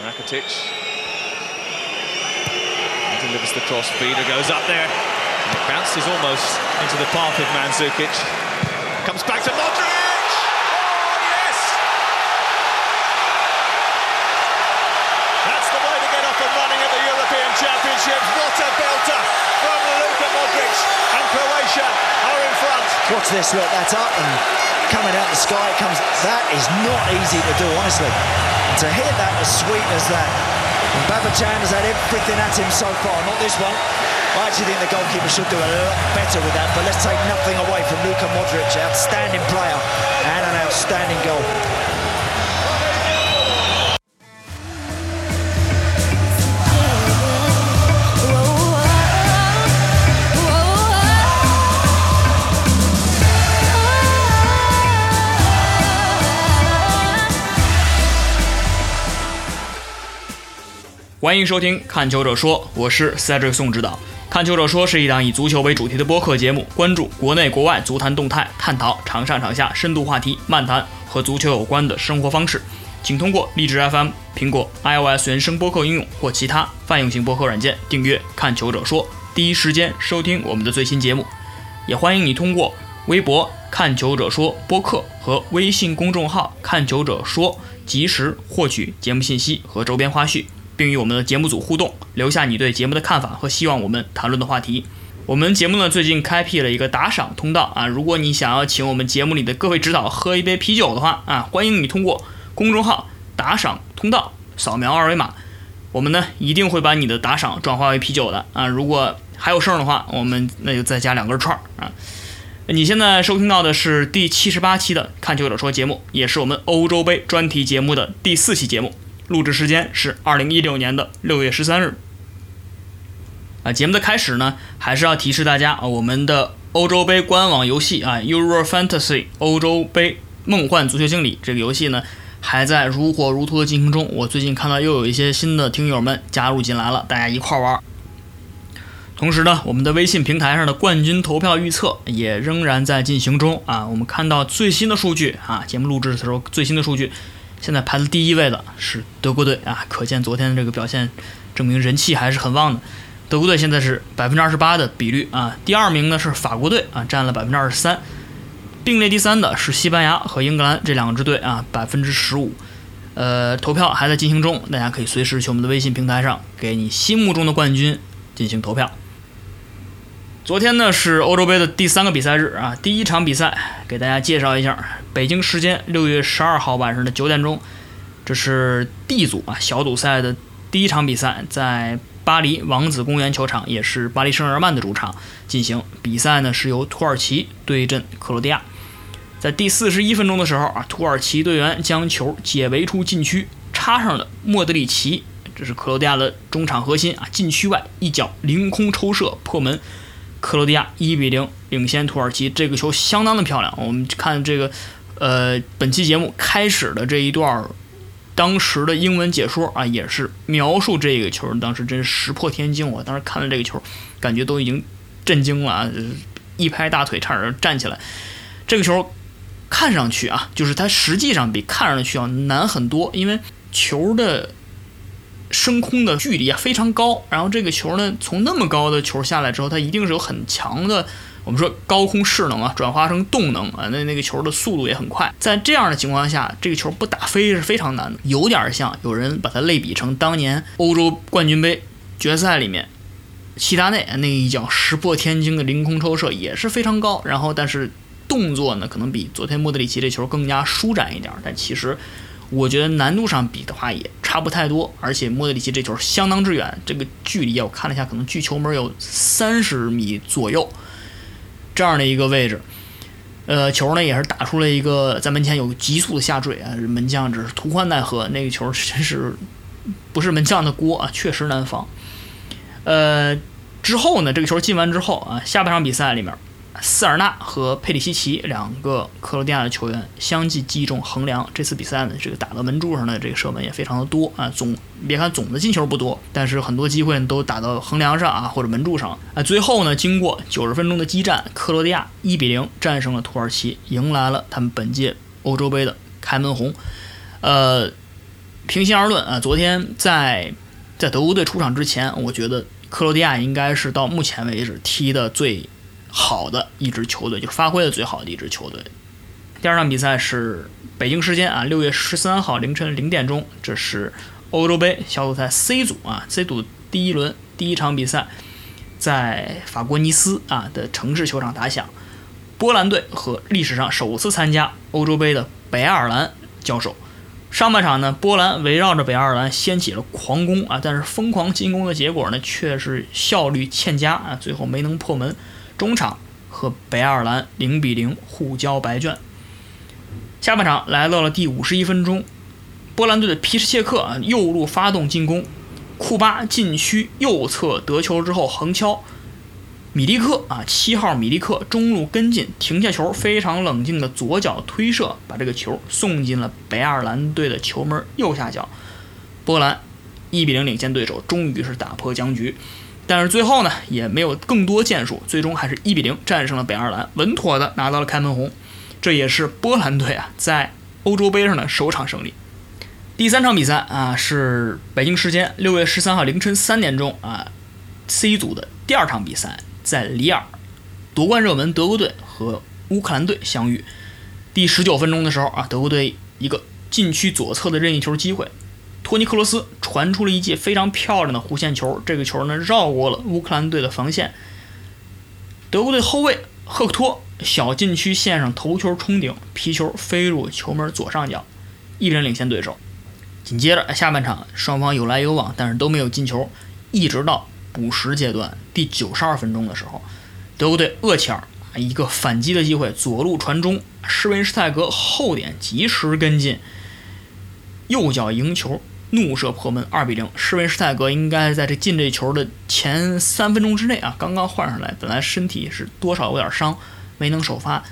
Rakitic delivers the cross. Vida goes up there. And it bounces almost into the path of Mandzukic. Comes back to Modric. Oh yes! That's the way to get up and running at the European Championships. What a belter from Luka Modric, and Croatia are in front. Watch this, look, that's up and coming out the sky. Comes. That is not easy to do, honestly. To hit that as sweet as that. And Babajan has had everything at him so far, not this one. I actually think the goalkeeper should do a lot better with that, but let's take nothing away from Luka Modric, outstanding player and an outstanding goal. 欢迎收听《看球者说》，我是 Cedric 宋指导。《看球者说》是一档以足球为主题的播客节目，关注国内国外足坛动态，探讨场上场下深度话题，漫谈和足球有关的生活方式。请通过荔枝 FM、苹果 iOS 原声播客应用或其他泛用型播客软件订阅《看球者说》，第一时间收听我们的最新节目。也欢迎你通过微博“看球者说”播客和微信公众号“看球者说”及时获取节目信息和周边花絮。并与我们的节目组互动，留下你对节目的看法和希望我们谈论的话题。我们节目呢最近开辟了一个打赏通道啊，如果你想要请我们节目里的各位指导喝一杯啤酒的话啊，欢迎你通过公众号打赏通道扫描二维码，我们呢一定会把你的打赏转化为啤酒的啊。如果还有剩的话，我们那就再加两根串儿啊。你现在收听到的是第七十八期的《看球者说》节目，也是我们欧洲杯专题节目的第四期节目。录制时间是二零一六年的六月十三日。啊，节目的开始呢，还是要提示大家啊，我们的欧洲杯官网游戏啊，Euro Fantasy 欧洲杯梦幻足球经理这个游戏呢，还在如火如荼的进行中。我最近看到又有一些新的听友们加入进来了，大家一块玩。同时呢，我们的微信平台上的冠军投票预测也仍然在进行中啊。我们看到最新的数据啊，节目录制的时候最新的数据。现在排在第一位的是德国队啊，可见昨天的这个表现，证明人气还是很旺的。德国队现在是百分之二十八的比率啊，第二名呢是法国队啊，占了百分之二十三，并列第三的是西班牙和英格兰这两支队啊，百分之十五。呃，投票还在进行中，大家可以随时去我们的微信平台上给你心目中的冠军进行投票。昨天呢是欧洲杯的第三个比赛日啊，第一场比赛给大家介绍一下，北京时间六月十二号晚上的九点钟，这是 D 组啊小组赛的第一场比赛，在巴黎王子公园球场，也是巴黎圣日耳曼的主场进行比赛呢，是由土耳其对阵克罗地亚。在第四十一分钟的时候啊，土耳其队员将球解围出禁区，插上了莫德里奇，这是克罗地亚的中场核心啊，禁区外一脚凌空抽射破门。克罗地亚一比零领先土耳其，这个球相当的漂亮。我们看这个，呃，本期节目开始的这一段，当时的英文解说啊，也是描述这个球，当时真石破天惊。我当时看了这个球，感觉都已经震惊了啊，一拍大腿差点站起来。这个球看上去啊，就是它实际上比看上去要难很多，因为球的。升空的距离啊非常高，然后这个球呢从那么高的球下来之后，它一定是有很强的，我们说高空势能啊，转化成动能啊，那那个球的速度也很快。在这样的情况下，这个球不打飞是非常难的，有点像有人把它类比成当年欧洲冠军杯决赛里面齐达内那一脚石破天惊的凌空抽射也是非常高，然后但是动作呢可能比昨天莫德里奇这球更加舒展一点，但其实。我觉得难度上比的话也差不太多，而且莫德里奇这球相当之远，这个距离啊，我看了一下，可能距球门有三十米左右，这样的一个位置，呃，球呢也是打出了一个在门前有急速的下坠啊，门将只是图欢奈何，那个球真是不是门将的锅啊，确实难防。呃，之后呢，这个球进完之后啊，下半场比赛里面。斯尔纳和佩里西奇两个克罗地亚的球员相继击中横梁。这次比赛呢，这个打到门柱上的这个射门也非常的多啊。总别看总的进球不多，但是很多机会都打到横梁上啊或者门柱上啊。最后呢，经过九十分钟的激战，克罗地亚一比零战胜了土耳其，迎来了他们本届欧洲杯的开门红。呃，平心而论啊，昨天在在德国队出场之前，我觉得克罗地亚应该是到目前为止踢的最好的一支球队，就是发挥的最好的一支球队。第二场比赛是北京时间啊，六月十三号凌晨零点钟，这是欧洲杯小组赛 C 组啊，C 组第一轮第一场比赛，在法国尼斯啊的城市球场打响，波兰队和历史上首次参加欧洲杯的北爱尔兰交手。上半场呢，波兰围绕着北爱尔兰掀起了狂攻啊，但是疯狂进攻的结果呢，却是效率欠佳啊，最后没能破门。中场和北爱尔兰零比零互交白卷。下半场来到了第五十一分钟，波兰队的皮什切克啊右路发动进攻，库巴禁区右侧得球之后横敲。米利克啊，七号米利克中路跟进，停下球，非常冷静的左脚推射，把这个球送进了北爱尔兰队的球门右下角。波兰一比零领先对手，终于是打破僵局。但是最后呢，也没有更多建树，最终还是一比零战胜了北爱尔兰，稳妥的拿到了开门红。这也是波兰队啊在欧洲杯上的首场胜利。第三场比赛啊，是北京时间六月十三号凌晨三点钟啊，C 组的第二场比赛。在里尔，夺冠热门德国队和乌克兰队相遇。第十九分钟的时候啊，德国队一个禁区左侧的任意球机会，托尼克罗斯传出了一记非常漂亮的弧线球，这个球呢绕过了乌克兰队的防线。德国队后卫赫克托小禁区线上头球冲顶，皮球飞入球门左上角，一人领先对手。紧接着下半场双方有来有往，但是都没有进球，一直到。补时阶段第九十二分钟的时候，德国队厄齐尔一个反击的机会，左路传中，施温施泰格后点及时跟进，右脚迎球怒射破门，二比零。施维施泰格应该在这进这球的前三分钟之内啊，刚刚换上来，本来身体是多少有点伤，没能首发，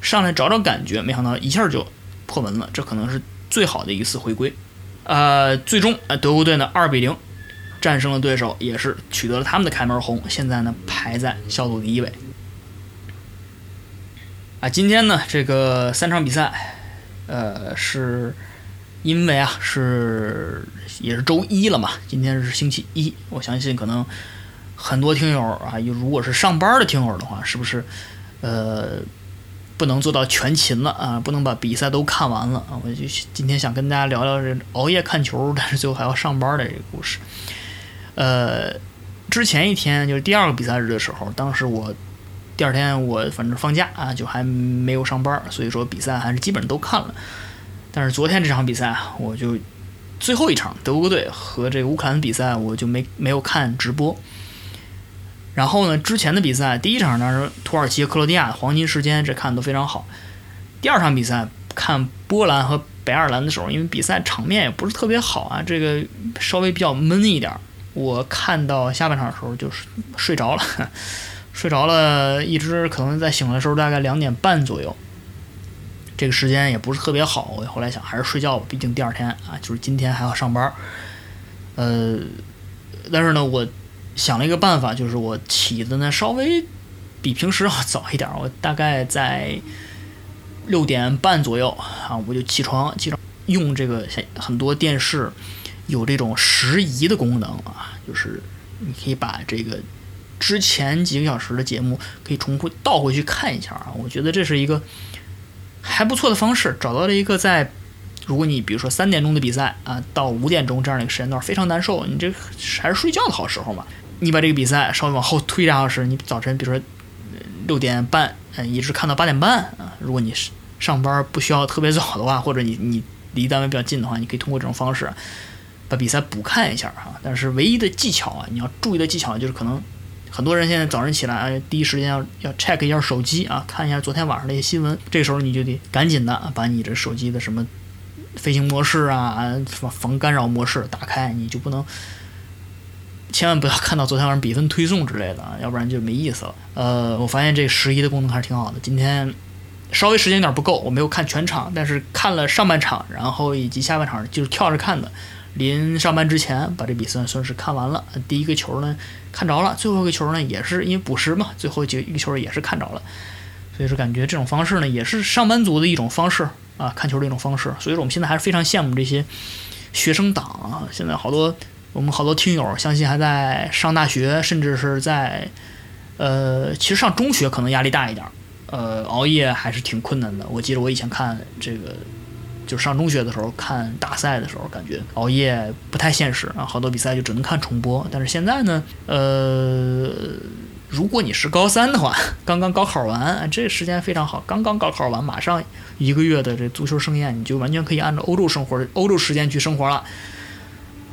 上来找找感觉，没想到一下就破门了，这可能是最好的一次回归。呃，最终呃德国队呢二比零。战胜了对手，也是取得了他们的开门红。现在呢，排在小组第一位。啊，今天呢，这个三场比赛，呃，是因为啊，是也是周一了嘛，今天是星期一。我相信可能很多听友啊，如果是上班的听友的话，是不是呃不能做到全勤了啊？不能把比赛都看完了啊？我就今天想跟大家聊聊这熬夜看球，但是最后还要上班的这个故事。呃，之前一天就是第二个比赛日的时候，当时我第二天我反正放假啊，就还没有上班，所以说比赛还是基本都看了。但是昨天这场比赛，我就最后一场德国队和这个乌克兰比赛，我就没没有看直播。然后呢，之前的比赛，第一场呢是土耳其克罗地亚黄金时间，这看的都非常好。第二场比赛看波兰和北爱尔兰的时候，因为比赛场面也不是特别好啊，这个稍微比较闷一点。我看到下半场的时候就是睡着了，睡着了，一直可能在醒的时候大概两点半左右，这个时间也不是特别好。我后来想还是睡觉吧，毕竟第二天啊，就是今天还要上班。呃，但是呢，我想了一个办法，就是我起的呢稍微比平时要早一点，我大概在六点半左右啊，我就起床，起床用这个很多电视。有这种时移的功能啊，就是你可以把这个之前几个小时的节目可以重复倒回去看一下啊。我觉得这是一个还不错的方式，找到了一个在如果你比如说三点钟的比赛啊，到五点钟这样的一个时间段非常难受，你这还是睡觉的好时候嘛。你把这个比赛稍微往后推两小时，你早晨比如说六点半嗯一直看到八点半啊。如果你是上班不需要特别早的话，或者你你离单位比较近的话，你可以通过这种方式。把比赛补看一下哈，但是唯一的技巧啊，你要注意的技巧就是可能很多人现在早上起来第一时间要要 check 一下手机啊，看一下昨天晚上那些新闻，这时候你就得赶紧的把你这手机的什么飞行模式啊、防防干扰模式打开，你就不能千万不要看到昨天晚上比分推送之类的啊，要不然就没意思了。呃，我发现这十一的功能还是挺好的。今天稍微时间有点不够，我没有看全场，但是看了上半场，然后以及下半场就是跳着看的。临上班之前把这比赛算是看完了，第一个球呢看着了，最后一个球呢也是因为补时嘛，最后几一个球也是看着了，所以说感觉这种方式呢也是上班族的一种方式啊，看球的一种方式。所以说我们现在还是非常羡慕这些学生党啊，现在好多我们好多听友，相信还在上大学，甚至是在呃，其实上中学可能压力大一点，呃，熬夜还是挺困难的。我记得我以前看这个，就上中学的时候看大赛的时候，感觉熬夜不太现实啊，好多比赛就只能看重播。但是现在呢，呃。如果你是高三的话，刚刚高考完，这个时间非常好。刚刚高考完，马上一个月的这足球盛宴，你就完全可以按照欧洲生活、欧洲时间去生活了。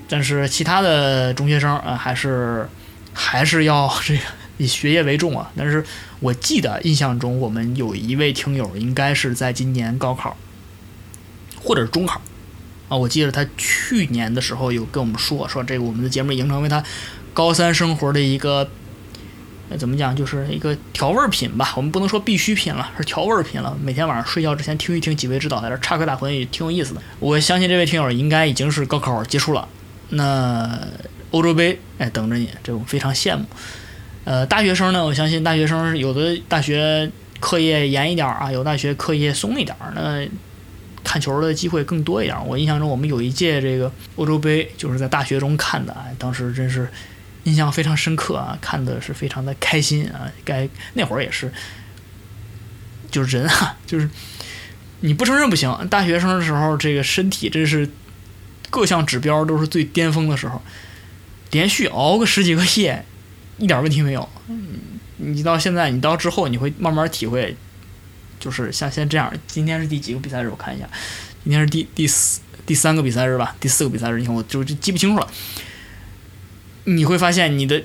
但是其他的中学生啊，还是还是要这个以学业为重啊。但是我记得印象中，我们有一位听友应该是在今年高考或者是中考啊，我记得他去年的时候有跟我们说，说这个我们的节目已经成为他高三生活的一个。怎么讲，就是一个调味品吧。我们不能说必需品了，是调味品了。每天晚上睡觉之前听一听几位指导，在这插科打诨也挺有意思的。我相信这位听友应该已经是高考结束了，那欧洲杯哎等着你，这我非常羡慕。呃，大学生呢，我相信大学生有的大学课业严一点啊，有大学课业松一点，那看球的机会更多一点。我印象中，我们有一届这个欧洲杯就是在大学中看的，当时真是。印象非常深刻啊，看的是非常的开心啊。该那会儿也是，就是人啊，就是你不承认不行。大学生的时候，这个身体真是各项指标都是最巅峰的时候，连续熬个十几个夜，一点问题没有。你到现在，你到之后，你会慢慢体会，就是像先这样。今天是第几个比赛日？我看一下，今天是第第四第三个比赛日吧？第四个比赛日，你看我就就记不清楚了。你会发现你的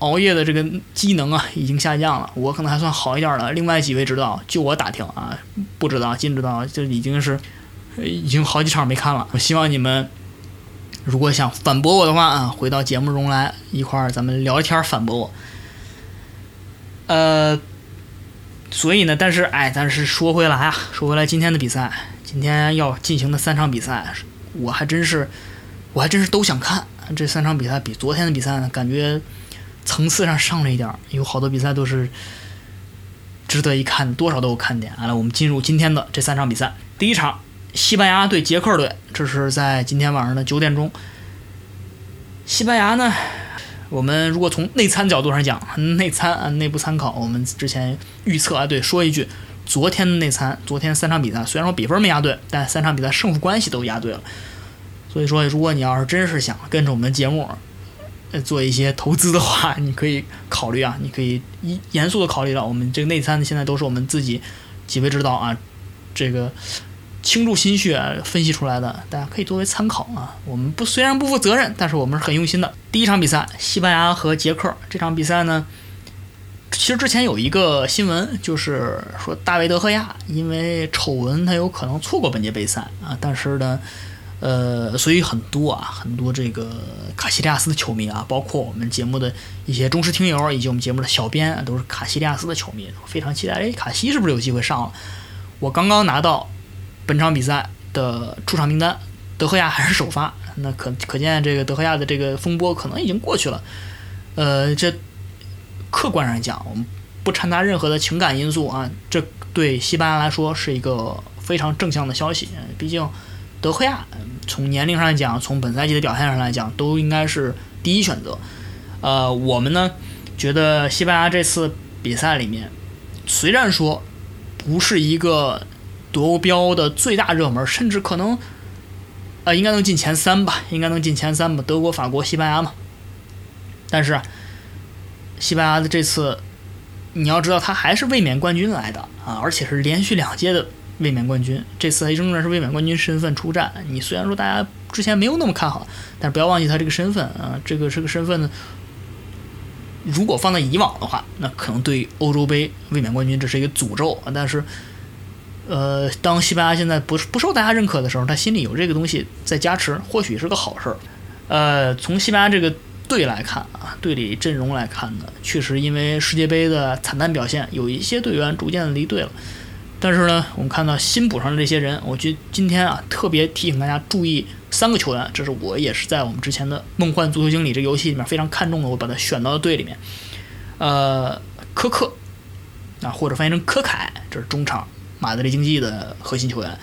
熬夜的这个机能啊已经下降了，我可能还算好一点了。另外几位知道，就我打听啊，不知道，金知道，就已经是已经好几场没看了。我希望你们如果想反驳我的话啊，回到节目中来一块儿咱们聊天反驳我。呃，所以呢，但是哎，但是说回来啊，说回来今天的比赛，今天要进行的三场比赛，我还真是我还真是都想看。这三场比赛比昨天的比赛呢，感觉层次上上了一点，有好多比赛都是值得一看，多少都有看点。来，我们进入今天的这三场比赛。第一场，西班牙对捷克队，这是在今天晚上的九点钟。西班牙呢，我们如果从内参角度上讲，内参啊，内部参考，我们之前预测啊，对，说一句，昨天的内参，昨天三场比赛虽然说比分没压对，但三场比赛胜负关系都压对了。所以说，如果你要是真是想跟着我们节目，做一些投资的话，你可以考虑啊，你可以一严肃的考虑到我们这个内参现在都是我们自己几位指导啊，这个倾注心血分析出来的，大家可以作为参考啊。我们不虽然不负责任，但是我们是很用心的。第一场比赛，西班牙和捷克这场比赛呢，其实之前有一个新闻，就是说大卫德赫亚因为丑闻，他有可能错过本届杯赛啊，但是呢。呃，所以很多啊，很多这个卡西利亚斯的球迷啊，包括我们节目的一些忠实听友，以及我们节目的小编，都是卡西利亚斯的球迷，非常期待。哎，卡西是不是有机会上了？我刚刚拿到本场比赛的出场名单，德赫亚还是首发，那可可见这个德赫亚的这个风波可能已经过去了。呃，这客观上讲，我们不掺杂任何的情感因素啊，这对西班牙来说是一个非常正向的消息，毕竟。德赫亚从年龄上讲，从本赛季的表现上来讲，都应该是第一选择。呃，我们呢觉得西班牙这次比赛里面，虽然说不是一个夺标的最大热门，甚至可能呃应该能进前三吧，应该能进前三吧，德国、法国、西班牙嘛。但是西班牙的这次，你要知道他还是卫冕冠军来的啊，而且是连续两届的。卫冕冠军，这次他仍然是卫冕冠军身份出战。你虽然说大家之前没有那么看好，但是不要忘记他这个身份啊，这个这个身份呢，如果放在以往的话，那可能对欧洲杯卫冕冠军这是一个诅咒啊。但是，呃，当西班牙现在不不受大家认可的时候，他心里有这个东西在加持，或许是个好事儿。呃，从西班牙这个队来看啊，队里阵容来看呢，确实因为世界杯的惨淡表现，有一些队员逐渐离队了。但是呢，我们看到新补上的这些人，我觉今天啊，特别提醒大家注意三个球员，这是我也是在我们之前的《梦幻足球经理》这个游戏里面非常看重的，我把他选到了队里面。呃，科克啊，或者翻译成科凯，这是中场马德里竞技的核心球员。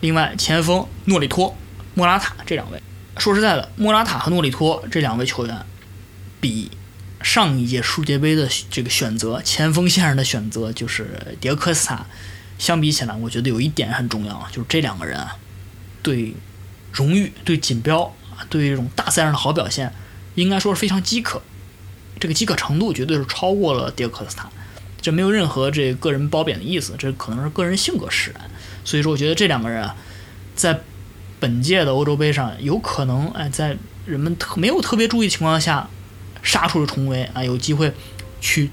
另外，前锋诺里托莫拉塔这两位。说实在的，莫拉塔和诺里托这两位球员，比上一届世界杯的这个选择前锋线上的选择就是迭科斯塔相比起来，我觉得有一点很重要，就是这两个人啊，对荣誉、对锦标、对这种大赛上的好表现，应该说是非常饥渴。这个饥渴程度绝对是超过了迭科斯塔，这没有任何这个人褒贬的意思，这可能是个人性格使然。所以说，我觉得这两个人啊，在本届的欧洲杯上，有可能哎，在人们特没有特别注意的情况下，杀出了重围啊，有机会去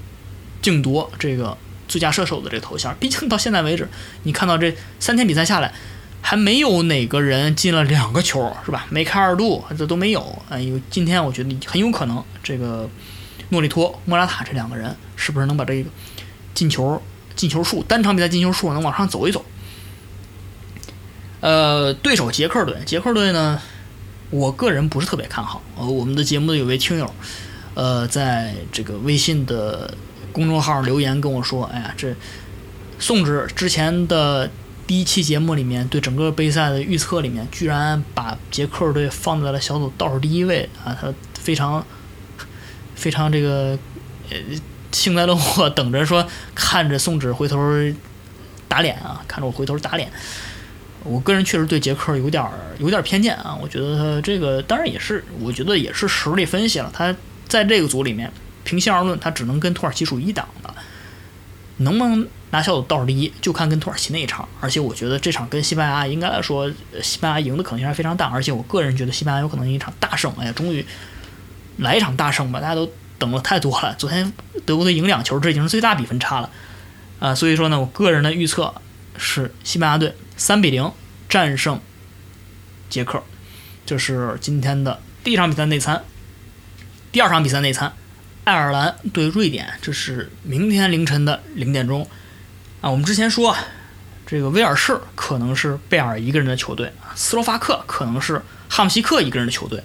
竞夺这个最佳射手的这个头衔。毕竟到现在为止，你看到这三天比赛下来，还没有哪个人进了两个球，是吧？梅开二度，这都没有。哎，有今天我觉得很有可能这个。诺里托、莫拉塔这两个人是不是能把这个进球进球数单场比赛进球数能往上走一走？呃，对手捷克队，捷克队呢，我个人不是特别看好。呃，我们的节目有位听友，呃，在这个微信的公众号留言跟我说：“哎呀，这宋之之前的第一期节目里面对整个杯赛的预测里面，居然把捷克队放在了小组倒数第一位啊，他非常。”非常这个呃幸灾乐祸，等着说看着宋纸回头打脸啊，看着我回头打脸。我个人确实对杰克有点有点偏见啊，我觉得他这个当然也是，我觉得也是实力分析了。他在这个组里面，平心而论，他只能跟土耳其属一档的，能不能拿小组倒数第一，就看跟土耳其那一场。而且我觉得这场跟西班牙应该来说，西班牙赢的可能性还非常大。而且我个人觉得西班牙有可能一场大胜。哎呀，终于。来一场大胜吧！大家都等了太多了。昨天德国队赢两球，这已经是最大比分差了啊！所以说呢，我个人的预测是西班牙队三比零战胜捷克。这是今天的第一场比赛内参。第二场比赛内参，爱尔兰对瑞典，这是明天凌晨的零点钟啊！我们之前说，这个威尔士可能是贝尔一个人的球队，斯洛伐克可能是哈姆西克一个人的球队。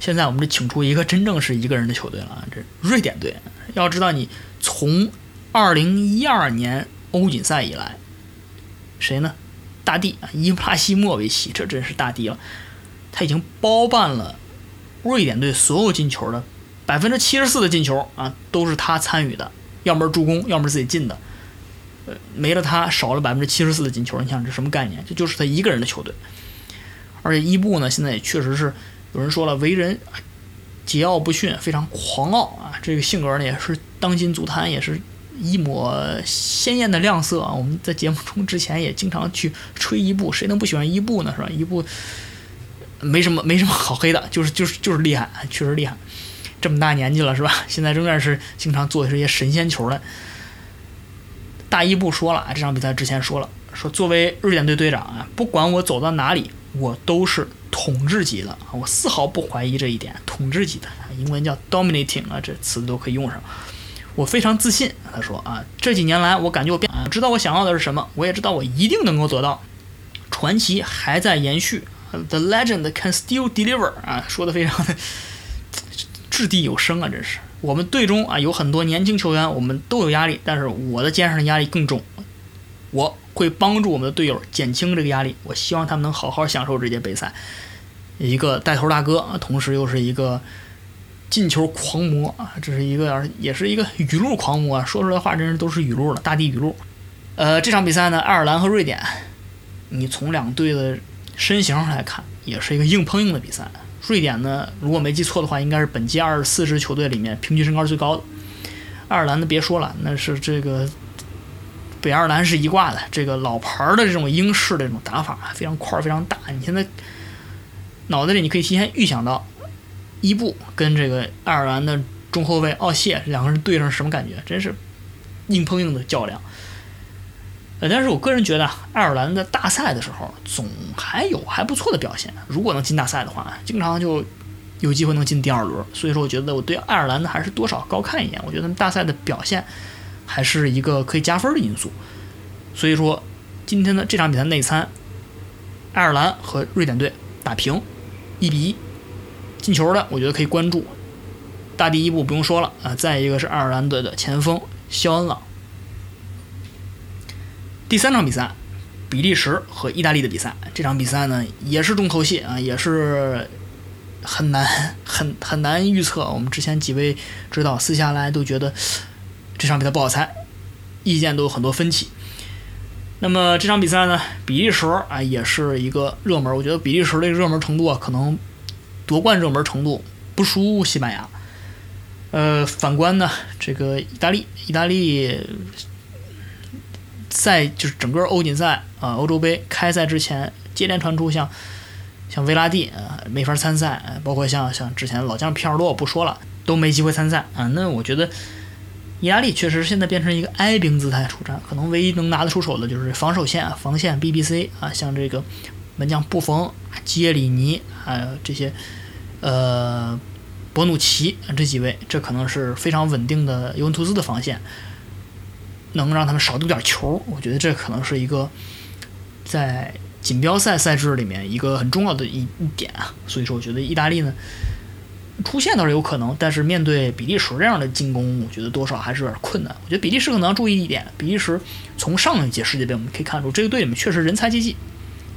现在我们就请出一个真正是一个人的球队了！这瑞典队，要知道你从二零一二年欧锦赛以来，谁呢？大帝啊，伊布拉希莫维奇，这真是大帝了。他已经包办了瑞典队所有进球的百分之七十四的进球啊，都是他参与的，要么是助攻，要么是自己进的。呃，没了他，少了百分之七十四的进球，你想这什么概念？这就是他一个人的球队。而且伊布呢，现在也确实是。有人说了，为人桀骜不驯，非常狂傲啊！这个性格呢，也是当今足坛也是一抹鲜艳的亮色啊！我们在节目中之前也经常去吹伊布，谁能不喜欢伊布呢？是吧？伊布没什么没什么好黑的，就是就是就是厉害，确实厉害。这么大年纪了是吧？现在仍然是经常做这些神仙球的。大伊布说了啊，这场比赛之前说了，说作为瑞典队队长啊，不管我走到哪里，我都是。统治级的，我丝毫不怀疑这一点。统治级的，英文叫 dominating 啊，这词都可以用上。我非常自信。他说啊，这几年来我感觉我变，知道我想要的是什么，我也知道我一定能够得到。传奇还在延续，The legend can still deliver 啊，说的非常的 掷地有声啊，真是。我们队中啊有很多年轻球员，我们都有压力，但是我的肩上的压力更重。我。会帮助我们的队友减轻这个压力。我希望他们能好好享受这届杯赛。一个带头大哥，同时又是一个进球狂魔啊！这是一个，也是一个语录狂魔啊。说出来话真是都是语录了，大地语录。呃，这场比赛呢，爱尔兰和瑞典，你从两队的身形上来看，也是一个硬碰硬的比赛。瑞典呢，如果没记错的话，应该是本届二十四支球队里面平均身高最高的。爱尔兰的别说了，那是这个。北爱尔兰是一挂的，这个老牌儿的这种英式的这种打法非常块儿非常大。你现在脑子里你可以提前预想到伊布跟这个爱尔兰的中后卫奥谢两个人对上什么感觉？真是硬碰硬的较量。呃，但是我个人觉得爱尔兰在大赛的时候总还有还不错的表现。如果能进大赛的话，经常就有机会能进第二轮。所以说，我觉得我对爱尔兰的还是多少高看一眼。我觉得他们大赛的表现。还是一个可以加分的因素，所以说今天的这场比赛内参，爱尔兰和瑞典队打平，一比一，进球的我觉得可以关注，大第一步不用说了啊，再一个是爱尔兰队的前锋肖恩朗。第三场比赛，比利时和意大利的比赛。这场比赛呢，也是重头戏啊，也是很难、很很难预测。我们之前几位指导私下来都觉得这场比赛不好猜，意见都有很多分歧。那么这场比赛呢，比利时啊也是一个热门。我觉得比利时的热门程度啊，可能夺冠热门程度不输西班牙。呃，反观呢，这个意大利，意大利在就是整个欧锦赛啊，欧洲杯开赛之前，接连传出像像维拉蒂啊没法参赛，包括像像之前老将皮尔洛不说了，都没机会参赛啊。那我觉得。意大利确实现在变成一个哀兵姿态出战，可能唯一能拿得出手的就是防守线啊、防线 BBC 啊，像这个门将布冯、基耶里尼，还有这些呃博努奇这几位，这可能是非常稳定的尤文图斯的防线，能让他们少丢点球。我觉得这可能是一个在锦标赛赛制里面一个很重要的一一点啊。所以说，我觉得意大利呢。出现倒是有可能，但是面对比利时这样的进攻，我觉得多少还是有点困难。我觉得比利时可能要注意一点，比利时从上一届世界杯我们可以看出，这个队里面确实人才济济。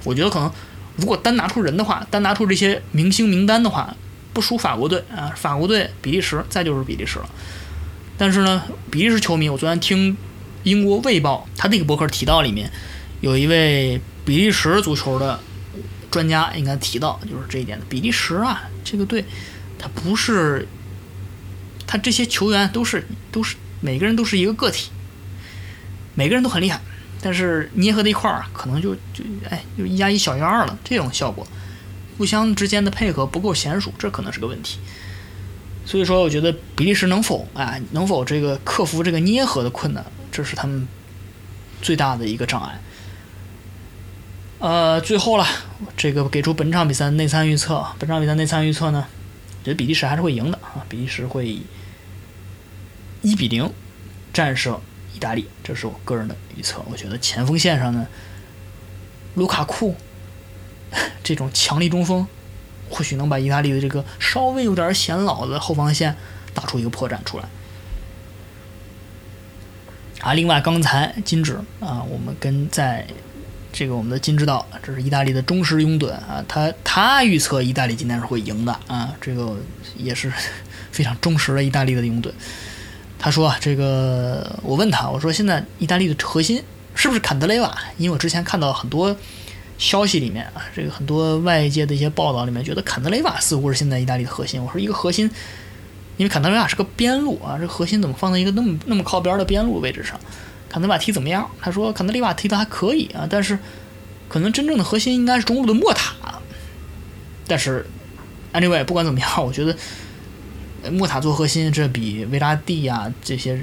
我觉得可能如果单拿出人的话，单拿出这些明星名单的话，不输法国队啊，法国队、比利时，再就是比利时了。但是呢，比利时球迷，我昨天听英国卫报他那个博客提到里面有一位比利时足球的专家应该提到，就是这一点的，比利时啊这个队。他不是，他这些球员都是都是每个人都是一个个体，每个人都很厉害，但是捏合在一块儿可能就就哎就一加一小于二了，这种效果，互相之间的配合不够娴熟，这可能是个问题。所以说，我觉得比利时能否哎能否这个克服这个捏合的困难，这是他们最大的一个障碍。呃，最后了，这个给出本场比赛内参预测，本场比赛内参预测呢？觉得比利时还是会赢的啊！比利时会一比零战胜意大利，这是我个人的预测。我觉得前锋线上呢，卢卡库这种强力中锋，或许能把意大利的这个稍微有点显老的后防线打出一个破绽出来。啊，另外刚才金指啊，我们跟在。这个我们的金指导，这是意大利的忠实拥趸啊，他他预测意大利今天是会赢的啊，这个也是非常忠实的意大利的拥趸。他说啊，这个我问他，我说现在意大利的核心是不是坎德雷瓦？因为我之前看到很多消息里面啊，这个很多外界的一些报道里面，觉得坎德雷瓦似乎是现在意大利的核心。我说一个核心，因为坎德雷瓦是个边路啊，这核心怎么放在一个那么那么靠边的边路位置上？坎德瓦踢怎么样？他说坎德里瓦踢的还可以啊，但是可能真正的核心应该是中路的莫塔。但是，anyway，不管怎么样，我觉得莫塔做核心，这比维拉蒂啊这些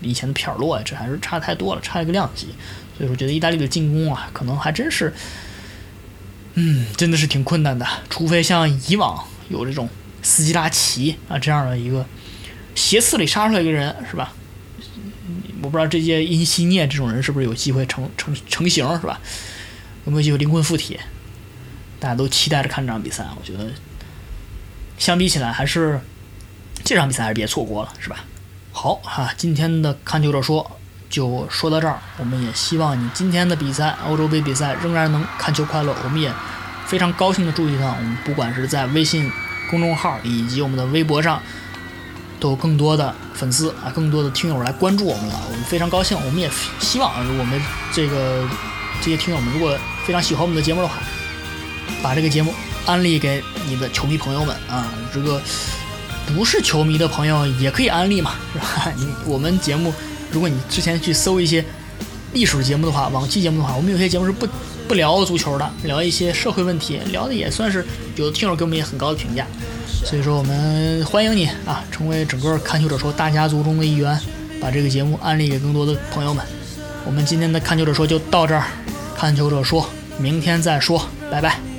以前的皮尔洛啊，这还是差太多了，差一个量级。所以说，觉得意大利的进攻啊，可能还真是，嗯，真的是挺困难的。除非像以往有这种斯基拉奇啊这样的一个斜刺里杀出来一个人，是吧？我不知道这些因西涅这种人是不是有机会成成成型，是吧？有没有机会灵魂附体？大家都期待着看这场比赛。我觉得相比起来，还是这场比赛还是别错过了，是吧？好哈，今天的看球者说就说到这儿。我们也希望你今天的比赛，欧洲杯比赛仍然能看球快乐。我们也非常高兴的注意到，我们不管是在微信公众号以及我们的微博上。都有更多的粉丝啊，更多的听友来关注我们了，我们非常高兴。我们也希望我们这个这些听友们，如果非常喜欢我们的节目的话，把这个节目安利给你的球迷朋友们啊。这个不是球迷的朋友也可以安利嘛，是吧？你我们节目，如果你之前去搜一些历史节目的话，往期节目的话，我们有些节目是不不聊足球的，聊一些社会问题，聊的也算是有的听友给我们也很高的评价。所以说，我们欢迎你啊，成为整个看球者说大家族中的一员，把这个节目安利给更多的朋友们。我们今天的看球者说就到这儿，看球者说明天再说，拜拜。